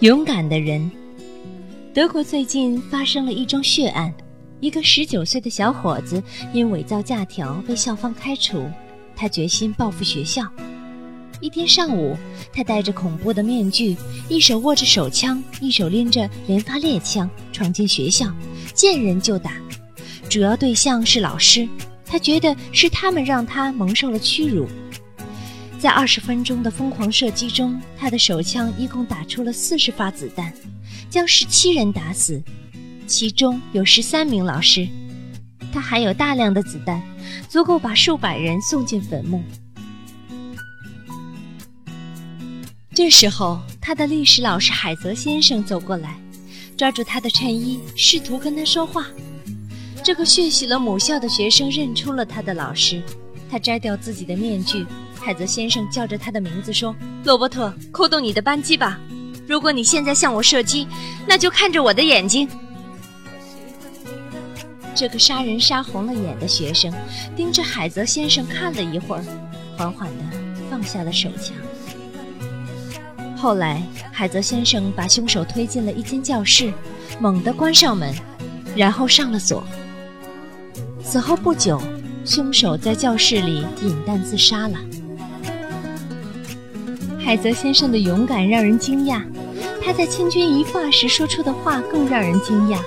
勇敢的人。德国最近发生了一桩血案，一个十九岁的小伙子因伪造假条被校方开除，他决心报复学校。一天上午，他戴着恐怖的面具，一手握着手枪，一手拎着连发猎枪，闯进学校，见人就打。主要对象是老师，他觉得是他们让他蒙受了屈辱。在二十分钟的疯狂射击中，他的手枪一共打出了四十发子弹，将十七人打死，其中有十三名老师。他还有大量的子弹，足够把数百人送进坟墓。这时候，他的历史老师海泽先生走过来，抓住他的衬衣，试图跟他说话。这个血洗了母校的学生认出了他的老师，他摘掉自己的面具。海泽先生叫着他的名字说：“罗伯特，扣动你的扳机吧！如果你现在向我射击，那就看着我的眼睛。”这个杀人杀红了眼的学生盯着海泽先生看了一会儿，缓缓地放下了手枪。后来，海泽先生把凶手推进了一间教室，猛地关上门，然后上了锁。此后不久，凶手在教室里饮弹自杀了。海泽先生的勇敢让人惊讶，他在千钧一发时说出的话更让人惊讶。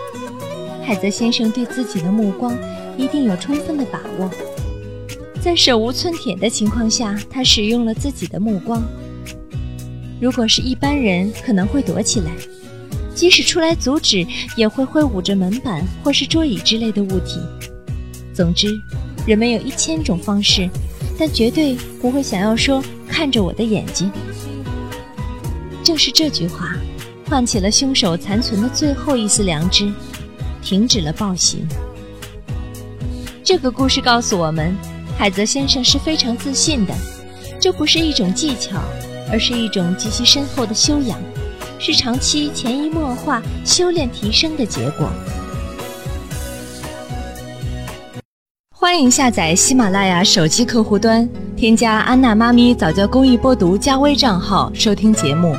海泽先生对自己的目光一定有充分的把握，在手无寸铁的情况下，他使用了自己的目光。如果是一般人，可能会躲起来，即使出来阻止，也会挥舞着门板或是桌椅之类的物体。总之，人们有一千种方式，但绝对不会想要说“看着我的眼睛”。正是这句话，唤起了凶手残存的最后一丝良知，停止了暴行。这个故事告诉我们，海泽先生是非常自信的，这不是一种技巧，而是一种极其深厚的修养，是长期潜移默化修炼提升的结果。欢迎下载喜马拉雅手机客户端，添加安娜妈咪早教公益播读加微账号收听节目。